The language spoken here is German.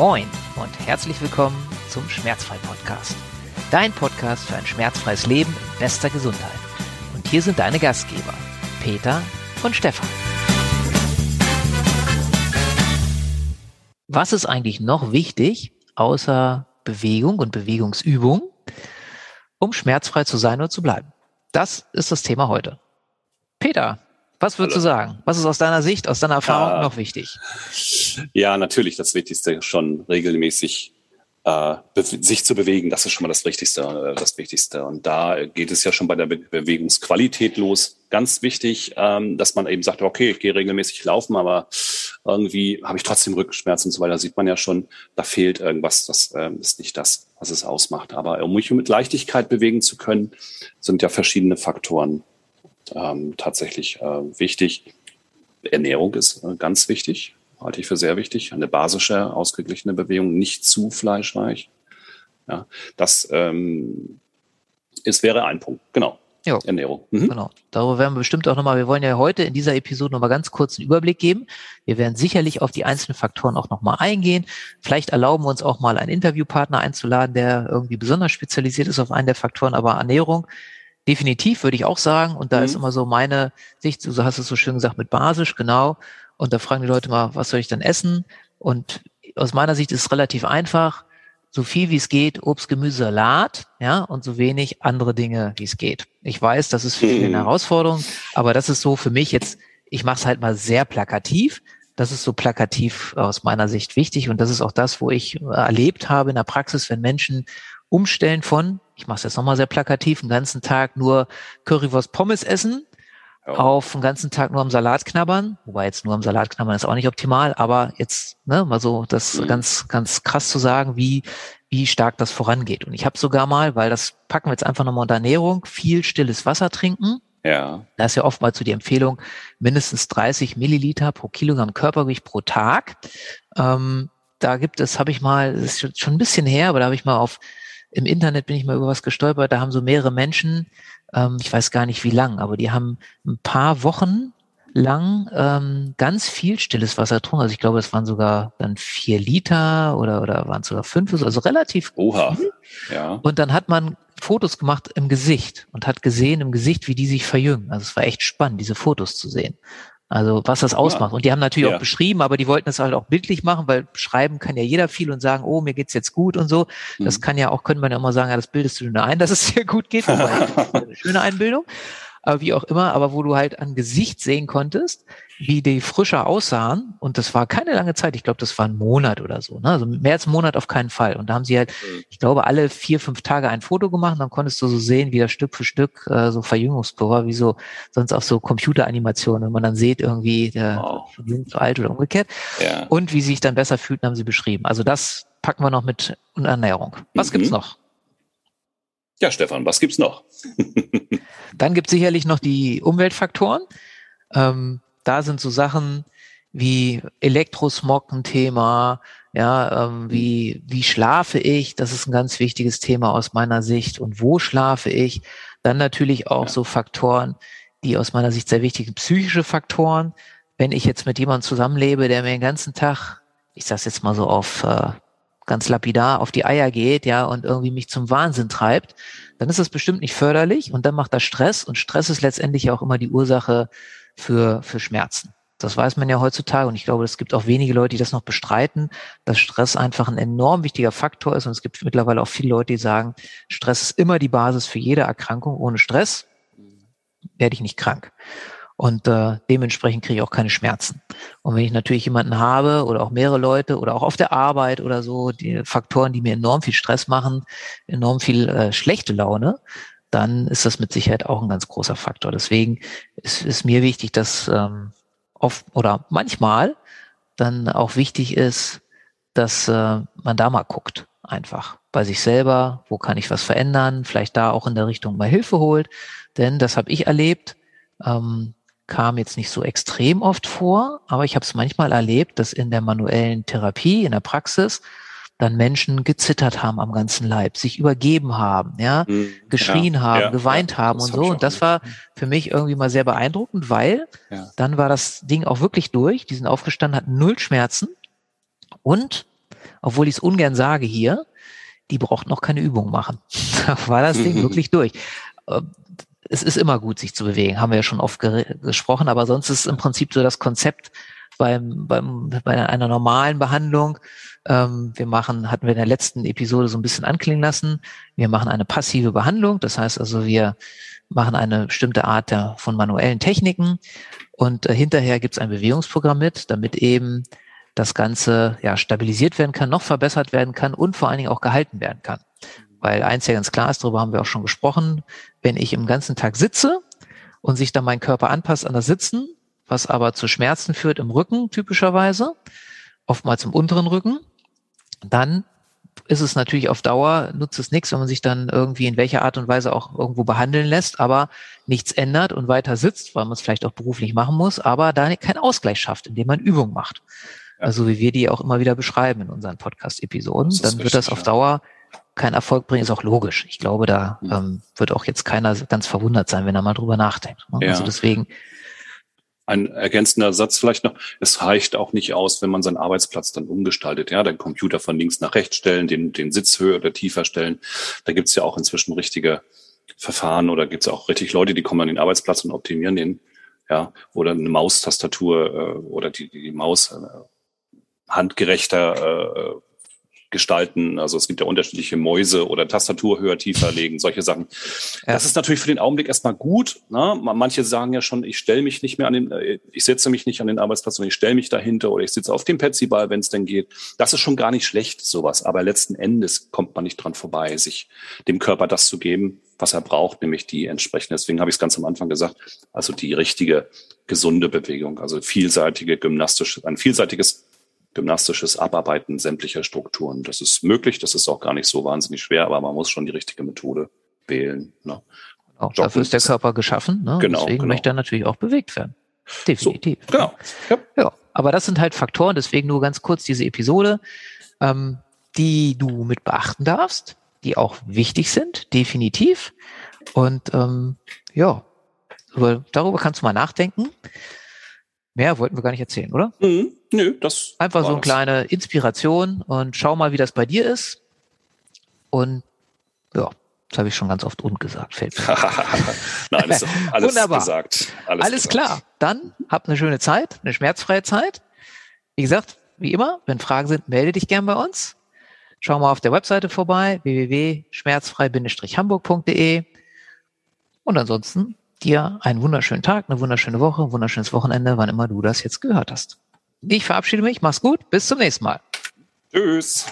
Moin und herzlich willkommen zum Schmerzfrei Podcast. Dein Podcast für ein schmerzfreies Leben in bester Gesundheit. Und hier sind deine Gastgeber, Peter und Stefan. Was ist eigentlich noch wichtig, außer Bewegung und Bewegungsübung, um schmerzfrei zu sein oder zu bleiben? Das ist das Thema heute. Peter, was würdest Hallo. du sagen? Was ist aus deiner Sicht, aus deiner Erfahrung ja, noch wichtig? Ja, natürlich das Wichtigste schon regelmäßig äh, sich zu bewegen. Das ist schon mal das Wichtigste, äh, das Wichtigste. Und da geht es ja schon bei der Be Bewegungsqualität los. Ganz wichtig, ähm, dass man eben sagt, okay, ich gehe regelmäßig laufen, aber irgendwie habe ich trotzdem Rückenschmerzen und so weiter. Da sieht man ja schon, da fehlt irgendwas. Das äh, ist nicht das, was es ausmacht. Aber um mich mit Leichtigkeit bewegen zu können, sind ja verschiedene Faktoren ähm, tatsächlich äh, wichtig. Ernährung ist äh, ganz wichtig, halte ich für sehr wichtig. Eine basische, ausgeglichene Bewegung, nicht zu fleischreich. Ja, das ähm, ist, wäre ein Punkt, genau. Jo. Ernährung. Mhm. Genau. Darüber werden wir bestimmt auch nochmal, wir wollen ja heute in dieser Episode nochmal ganz kurz einen Überblick geben. Wir werden sicherlich auf die einzelnen Faktoren auch nochmal eingehen. Vielleicht erlauben wir uns auch mal einen Interviewpartner einzuladen, der irgendwie besonders spezialisiert ist auf einen der Faktoren, aber Ernährung Definitiv würde ich auch sagen. Und da mhm. ist immer so meine Sicht, so hast du es so schön gesagt, mit basisch, genau. Und da fragen die Leute mal, was soll ich denn essen? Und aus meiner Sicht ist es relativ einfach. So viel wie es geht, Obst, Gemüse, Salat, ja, und so wenig andere Dinge, wie es geht. Ich weiß, das ist für viele eine mhm. Herausforderung, aber das ist so für mich jetzt, ich mache es halt mal sehr plakativ. Das ist so plakativ aus meiner Sicht wichtig und das ist auch das, wo ich erlebt habe in der Praxis, wenn Menschen umstellen von ich mache es jetzt nochmal sehr plakativ, einen ganzen Tag nur Currywurst Pommes essen, ja. auf einen ganzen Tag nur am Salat knabbern, wobei jetzt nur am Salat knabbern ist auch nicht optimal, aber jetzt ne, mal so das mhm. ganz ganz krass zu sagen, wie wie stark das vorangeht. Und ich habe sogar mal, weil das packen wir jetzt einfach nochmal unter Ernährung, viel stilles Wasser trinken. Ja. Da ist ja oftmals so die Empfehlung, mindestens 30 Milliliter pro Kilogramm Körpergewicht pro Tag. Ähm, da gibt es, habe ich mal, das ist schon ein bisschen her, aber da habe ich mal auf im Internet bin ich mal über was gestolpert, da haben so mehrere Menschen, ähm, ich weiß gar nicht wie lang, aber die haben ein paar Wochen lang ähm, ganz viel stilles Wasser getrunken. Also ich glaube, es waren sogar dann vier Liter oder, oder waren es sogar fünf, also relativ Oha. Viel. Ja. Und dann hat man Fotos gemacht im Gesicht und hat gesehen im Gesicht, wie die sich verjüngen. Also es war echt spannend, diese Fotos zu sehen. Also was das ausmacht. Ja. Und die haben natürlich ja. auch beschrieben, aber die wollten es halt auch bildlich machen, weil schreiben kann ja jeder viel und sagen, oh, mir geht's jetzt gut und so. Mhm. Das kann ja auch, könnte man ja immer sagen, ja, das bildest du nur ein, dass es sehr gut geht. eine schöne Einbildung aber wie auch immer, aber wo du halt an Gesicht sehen konntest, wie die frischer aussahen. Und das war keine lange Zeit. Ich glaube, das war ein Monat oder so. Ne? Also mehr als ein Monat auf keinen Fall. Und da haben sie halt, mhm. ich glaube, alle vier, fünf Tage ein Foto gemacht. Und dann konntest du so sehen, wie das Stück für Stück äh, so Verjüngungskurve, wie so sonst auch so Computeranimationen, wenn man dann sieht, irgendwie der wow. jung zu alt oder umgekehrt. Ja. Und wie sie sich dann besser fühlten, haben sie beschrieben. Also das packen wir noch mit Ernährung. Was mhm. gibt's noch? Ja, Stefan, was gibt's noch? Dann gibt es sicherlich noch die Umweltfaktoren. Ähm, da sind so Sachen wie Elektrosmog ein Thema, ja, ähm, wie, wie schlafe ich? Das ist ein ganz wichtiges Thema aus meiner Sicht. Und wo schlafe ich? Dann natürlich auch ja. so Faktoren, die aus meiner Sicht sehr wichtig sind, psychische Faktoren. Wenn ich jetzt mit jemandem zusammenlebe, der mir den ganzen Tag, ich sag's jetzt mal so auf äh, ganz lapidar auf die Eier geht, ja, und irgendwie mich zum Wahnsinn treibt, dann ist das bestimmt nicht förderlich und dann macht das Stress und Stress ist letztendlich auch immer die Ursache für, für Schmerzen. Das weiß man ja heutzutage und ich glaube, es gibt auch wenige Leute, die das noch bestreiten, dass Stress einfach ein enorm wichtiger Faktor ist und es gibt mittlerweile auch viele Leute, die sagen, Stress ist immer die Basis für jede Erkrankung. Ohne Stress werde ich nicht krank. Und äh, dementsprechend kriege ich auch keine Schmerzen. Und wenn ich natürlich jemanden habe oder auch mehrere Leute oder auch auf der Arbeit oder so, die Faktoren, die mir enorm viel Stress machen, enorm viel äh, schlechte Laune, dann ist das mit Sicherheit auch ein ganz großer Faktor. Deswegen ist, ist mir wichtig, dass ähm, oft oder manchmal dann auch wichtig ist, dass äh, man da mal guckt, einfach bei sich selber, wo kann ich was verändern, vielleicht da auch in der Richtung mal Hilfe holt. Denn das habe ich erlebt. Ähm, kam jetzt nicht so extrem oft vor, aber ich habe es manchmal erlebt, dass in der manuellen Therapie, in der Praxis, dann Menschen gezittert haben am ganzen Leib, sich übergeben haben, ja, mhm. geschrien ja, haben, ja, geweint ja, haben und so. Und das war für mich irgendwie mal sehr beeindruckend, weil dann war das Ding auch wirklich durch. Die sind aufgestanden, hatten null Schmerzen und obwohl ich es ungern sage hier, die braucht noch keine Übung machen. da war das Ding wirklich durch. Es ist immer gut, sich zu bewegen, haben wir ja schon oft gesprochen, aber sonst ist im Prinzip so das Konzept beim, beim, bei einer normalen Behandlung. Ähm, wir machen, hatten wir in der letzten Episode so ein bisschen anklingen lassen, wir machen eine passive Behandlung, das heißt also, wir machen eine bestimmte Art der, von manuellen Techniken und äh, hinterher gibt es ein Bewegungsprogramm mit, damit eben das Ganze ja stabilisiert werden kann, noch verbessert werden kann und vor allen Dingen auch gehalten werden kann. Weil eins ja ganz klar ist, darüber haben wir auch schon gesprochen, wenn ich im ganzen Tag sitze und sich dann mein Körper anpasst an das Sitzen, was aber zu Schmerzen führt im Rücken typischerweise, oftmals im unteren Rücken, dann ist es natürlich auf Dauer, nutzt es nichts, wenn man sich dann irgendwie in welcher Art und Weise auch irgendwo behandeln lässt, aber nichts ändert und weiter sitzt, weil man es vielleicht auch beruflich machen muss, aber da keinen Ausgleich schafft, indem man Übung macht. Also wie wir die auch immer wieder beschreiben in unseren Podcast-Episoden, dann wird das auf Dauer keinen Erfolg bringen, ist auch logisch. Ich glaube, da mhm. ähm, wird auch jetzt keiner ganz verwundert sein, wenn er mal drüber nachdenkt. Ne? Ja. Also deswegen. Ein ergänzender Satz vielleicht noch. Es reicht auch nicht aus, wenn man seinen Arbeitsplatz dann umgestaltet. Ja, den Computer von links nach rechts stellen, den, den Sitz höher oder tiefer stellen. Da gibt's ja auch inzwischen richtige Verfahren oder gibt's auch richtig Leute, die kommen an den Arbeitsplatz und optimieren den. Ja, oder eine Maustastatur äh, oder die, die Maus äh, handgerechter äh, gestalten. Also es gibt ja unterschiedliche Mäuse oder Tastatur höher, tiefer legen, solche Sachen. Ja. Das ist natürlich für den Augenblick erstmal gut. Ne? Manche sagen ja schon, ich stelle mich nicht mehr an den, äh, ich setze mich nicht an den Arbeitsplatz, sondern ich stelle mich dahinter oder ich sitze auf dem Petsyball, wenn es denn geht. Das ist schon gar nicht schlecht, sowas. Aber letzten Endes kommt man nicht dran vorbei, sich dem Körper das zu geben, was er braucht, nämlich die entsprechende. Deswegen habe ich es ganz am Anfang gesagt, also die richtige gesunde Bewegung, also vielseitige gymnastische, ein vielseitiges gymnastisches Abarbeiten sämtlicher Strukturen. Das ist möglich, das ist auch gar nicht so wahnsinnig schwer, aber man muss schon die richtige Methode wählen. Ne? Auch dafür ist der Körper geschaffen. Ne? Genau, deswegen genau. möchte er natürlich auch bewegt werden. Definitiv. So, genau. Ja. ja. aber das sind halt Faktoren, deswegen nur ganz kurz diese Episode, ähm, die du mit beachten darfst, die auch wichtig sind, definitiv. Und ähm, ja, darüber kannst du mal nachdenken. Mehr wollten wir gar nicht erzählen, oder? Mhm. Nö, das. Einfach so eine das. kleine Inspiration und schau mal, wie das bei dir ist. Und ja, das habe ich schon ganz oft und gesagt, fällt mir. Nein, ist alles Wunderbar. gesagt. Alles, alles gesagt. klar. Dann habt eine schöne Zeit, eine schmerzfreie Zeit. Wie gesagt, wie immer, wenn Fragen sind, melde dich gern bei uns. Schau mal auf der Webseite vorbei, www.schmerzfrei-hamburg.de. Und ansonsten dir einen wunderschönen Tag, eine wunderschöne Woche, ein wunderschönes Wochenende, wann immer du das jetzt gehört hast. Ich verabschiede mich, mach's gut, bis zum nächsten Mal. Tschüss.